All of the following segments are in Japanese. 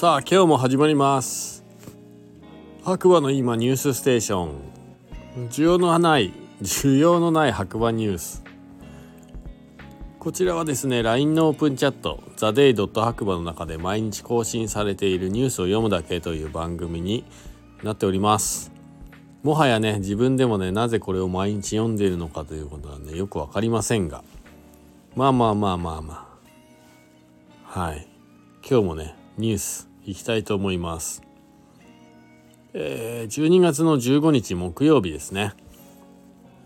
さあ今日も始まります。白馬の今ニュースステーション。需要のない需要のない白馬ニュース。こちらはですね LINE のオープンチャット「ザデイドット白馬の中で毎日更新されているニュースを読むだけという番組になっております。もはやね自分でもねなぜこれを毎日読んでいるのかということはねよく分かりませんが。まあまあまあまあまあ。はい。今日もねニュースいきたいと思います。えー、12月の15日木曜日ですね。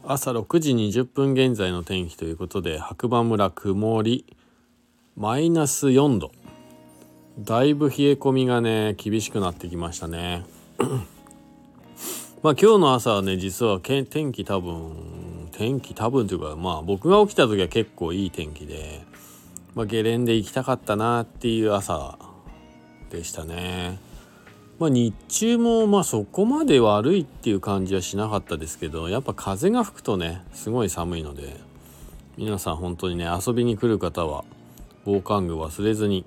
朝6時20分現在の天気ということで白馬村曇りマイナス4度。だいぶ冷え込みがね厳しくなってきましたね。まあ今日の朝はね実は天気多分天気多分というかまあ僕が起きた時は結構いい天気でまあゲレンデ行きたかったなっていう朝でしたね。まあ、日中もまあそこまで悪いっていう感じはしなかったですけどやっぱ風が吹くとねすごい寒いので皆さん本当にね遊びに来る方は防寒具忘れずに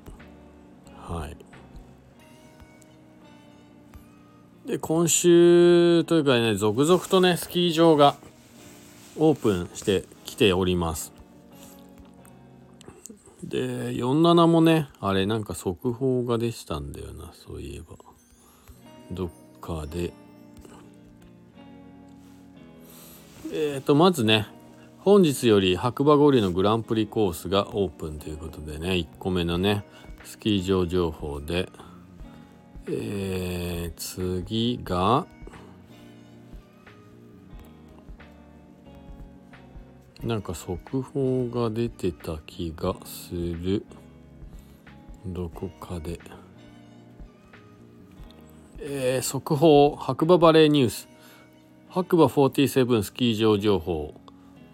はいで今週というかね続々とねスキー場がオープンしてきておりますで47もねあれなんか速報がでしたんだよなそういえば。どっかで。えーとまずね本日より白馬五里のグランプリコースがオープンということでね1個目のねスキー場情報で。えー、次がなんか速報が出てた気がする。どこかで。えー、速報。白馬バレーニュース。白馬47スキー場情報。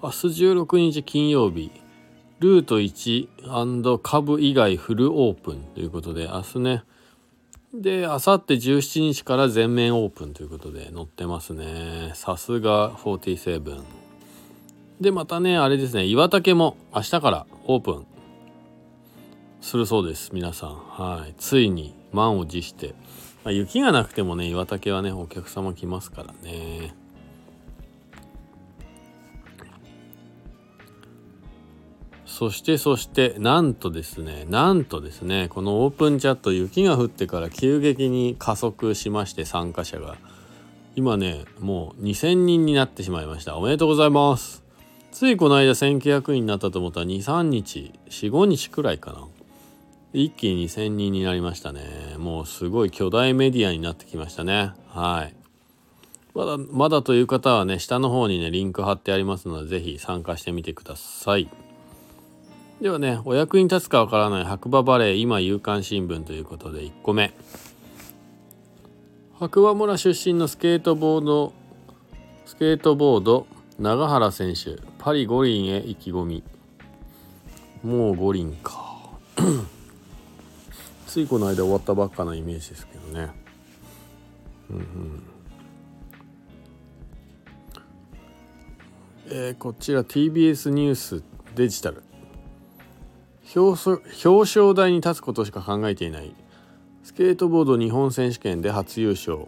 明日16日金曜日ルート1株以外フルオープン。ということで明日ね。で明後日17日から全面オープン。ということで載ってますね。さすが47でまたねあれですね岩竹も明日からオープンするそうです皆さん。はい。ついに満を持して、まあ、雪がなくてもね岩竹はねお客様来ますからね。そしてそしてなんとですねなんとですねこのオープンチャット雪が降ってから急激に加速しまして参加者が。今ねもう2000人になってしまいました。おめでとうございます。ついこの間1900人になったと思ったら23日45日くらいかな。一気に2000人になりましたね。もうすごい巨大メディアになってきましたね。はい。まだまだという方はね下の方にねリンク貼ってありますので是非参加してみてください。ではねお役に立つかわからない白馬バレー今夕刊新聞ということで1個目。白馬村出身のスケートボードスケートボード永原選手。パリ五輪へ意気込み。もう五輪か。ついこの間終わったばっかなイメージですけどね。えー、こちら TBS ニュースデジタル。表彰台に立つことしか考えていない。スケートボード日本選手権で初優勝。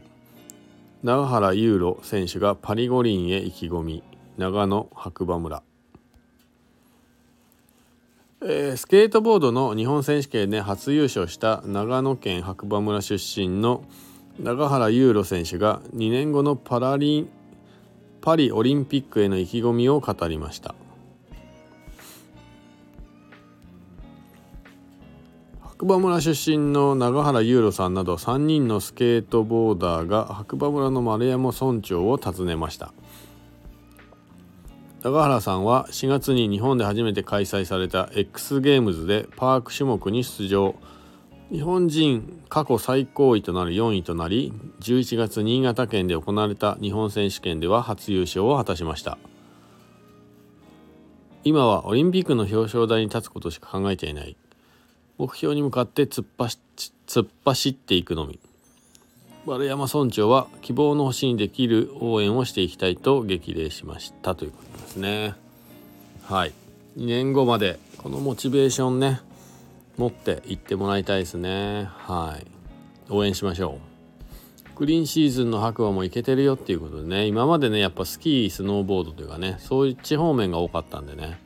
永原優路選手がパリ五輪へ意気込み。長野白馬村、えー、スケートボードの日本選手権で初優勝した長野県白馬村出身の永原優路選手が2年後のパラリンパリオリンピックへの意気込みを語りました。白馬村出身の永原優路さんなど3人のスケートボーダーが白馬村の丸山村長を訪ねました。高原さんは4月に日本で初めて開催された X ゲームズでパーク種目に出場。日本人過去最高位となる4位となり11月新潟県で行われた日本選手権では初優勝を果たしました。今はオリンピックの表彰台に立つことしか考えていない。目標に向かって突っ走突っ走っていくのみ。丸山村長は希望の星にできる応援をしていきたいと激励しました。ということですね。はい。2年後までこのモチベーションね持っていってもらいたいですね。はい。応援しましょう。グリーンシーズンの白馬も行けてるよっていうことでね。今までねやっぱスキースノーボードというかねそういう地方面が多かったんでね。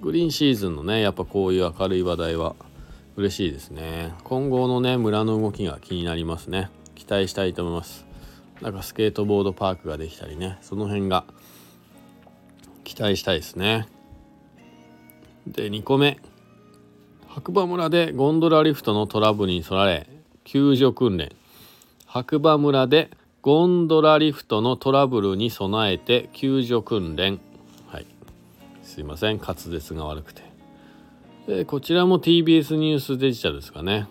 グリーンシーズンのねやっぱこういう明るい話題は嬉しいですね。今後のね村の動きが気になりますね。期待したいと思います。なんかスケートボードパークができたりね。その辺が期待したいですね。で2個目。白馬村でゴンドラリフトのトラブルに備え救助訓練。白馬村でゴンドラリフトのトラブルに備えて救助訓練。はい。すいません。滑舌が悪くて。でこちらも TBS ニュースデジタルですかね。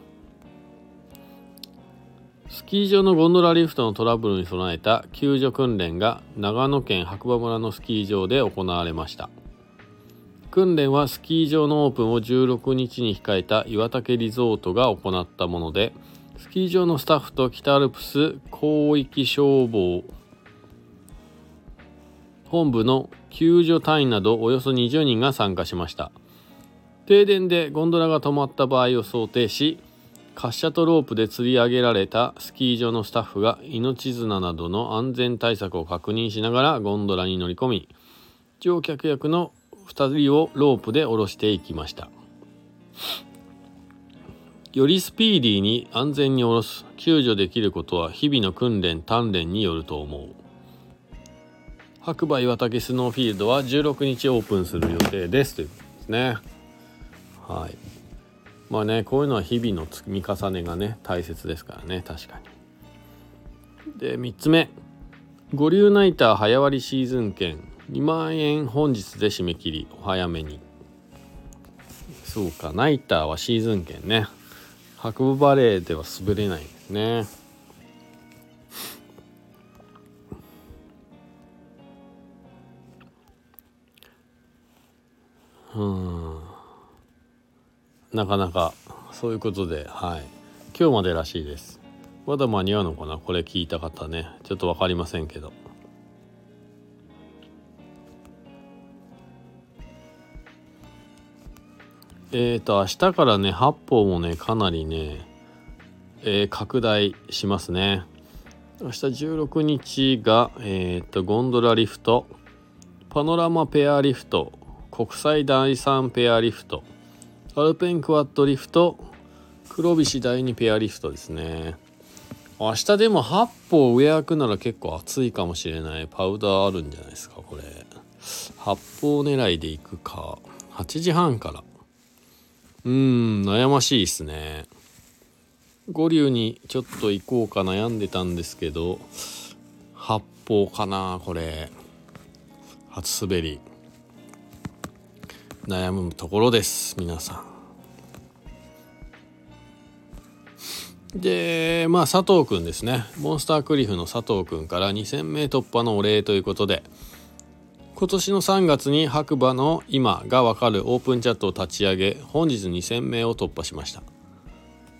スキー場のゴンドラリフトのトラブルに備えた救助訓練が長野県白馬村のスキー場で行われました。訓練はスキー場のオープンを16日に控えた岩岳リゾートが行ったものでスキー場のスタッフと北アルプス広域消防本部の救助隊員などおよそ20人が参加しました。停電でゴンドラが止まった場合を想定し滑車とロープで吊り上げられたスキー場のスタッフが命綱などの安全対策を確認しながらゴンドラに乗り込み乗客役の2人をロープで下ろしていきました。よりスピーディーに安全に下ろす救助できることは日々の訓練鍛錬によると思う。白馬岩岳スノーフィールドは16日オープンする予定です。ということですね。はい。まあねこういうのは日々の積み重ねがね大切ですからね確かに。で3つ目。五流ナイター早割シーズン券。2万円本日で締め切り。お早めに。そうかナイターはシーズン券ね。白馬バレーでは滑れないんですね。うん。なかなかそういうことではい。今日までらしいです。まだ間に合うのかな？これ聞いた方ね。ちょっと分かりませんけど。えーと明日からね八方もねかなりね、えー、拡大しますね。明日16日がえっ、ー、とゴンドラリフト。パノラマペアリフト。国際第3ペアリフト。アルペンクワッドリフト。黒菱第2ペアリフトですね。明日でも8歩上開くなら結構暑いかもしれない。パウダーあるんじゃないですかこれ。8歩狙いでいくか。8時半から。うーん悩ましいっすね。五竜にちょっと行こうか悩んでたんですけど八方かなこれ。初滑り。悩むところです皆さん。でまあ佐藤くんですね。モンスタークリフの佐藤くんから2000名突破のお礼ということで今年の3月に白馬の今がわかるオープンチャットを立ち上げ本日2000名を突破しました。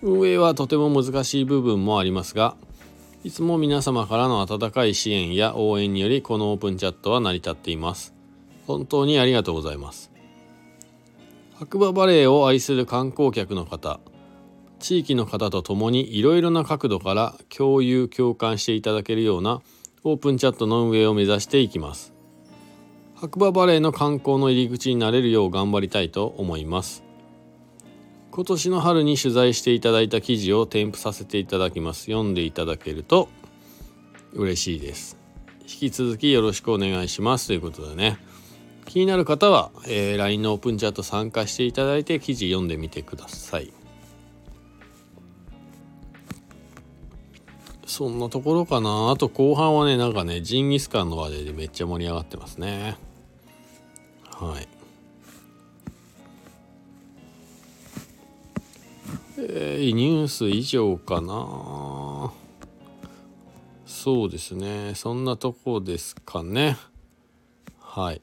運営はとても難しい部分もありますがいつも皆様からの温かい支援や応援によりこのオープンチャットは成り立っています。本当にありがとうございます。白馬バレーを愛する観光客の方地域の方と共にいろいろな角度から共有共感していただけるようなオープンチャットの運営を目指していきます。白馬バレーの観光の入り口になれるよう頑張りたいと思います。今年の春に取材していただいた記事を添付させていただきます。読んでいただけると嬉しいです。引き続きよろしくお願いします。ということでね。気になる方は、えー、LINE のオープンチャット参加していただいて記事読んでみてください。そんなところかな。あと後半はねなんかねジンギスカンの話題でめっちゃ盛り上がってますね。はい。えー、ニュース以上かな。そうですね。そんなとこですかね。はい。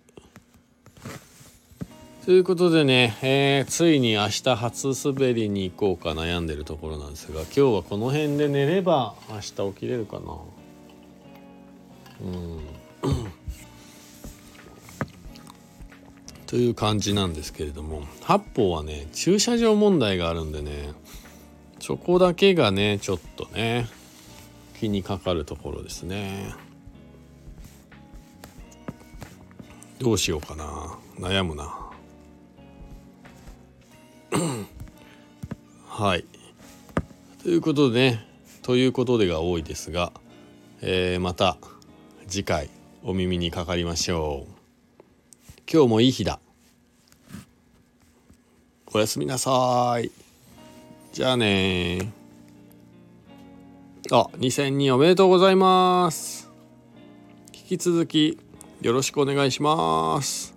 ということでね、えー、ついに明日初滑りに行こうか悩んでるところなんですが今日はこの辺で寝れば明日起きれるかな。うん。という感じなんですけれども八方はね駐車場問題があるんでねそこだけがねちょっとね気にかかるところですね。どうしようかな。悩むな。はい。ということでねということでが多いですが、えー、また次回お耳にかかりましょう。今日もいい日だ。おやすみなさい。じゃあねあ2002おめでとうございます。引き続きよろしくお願いします。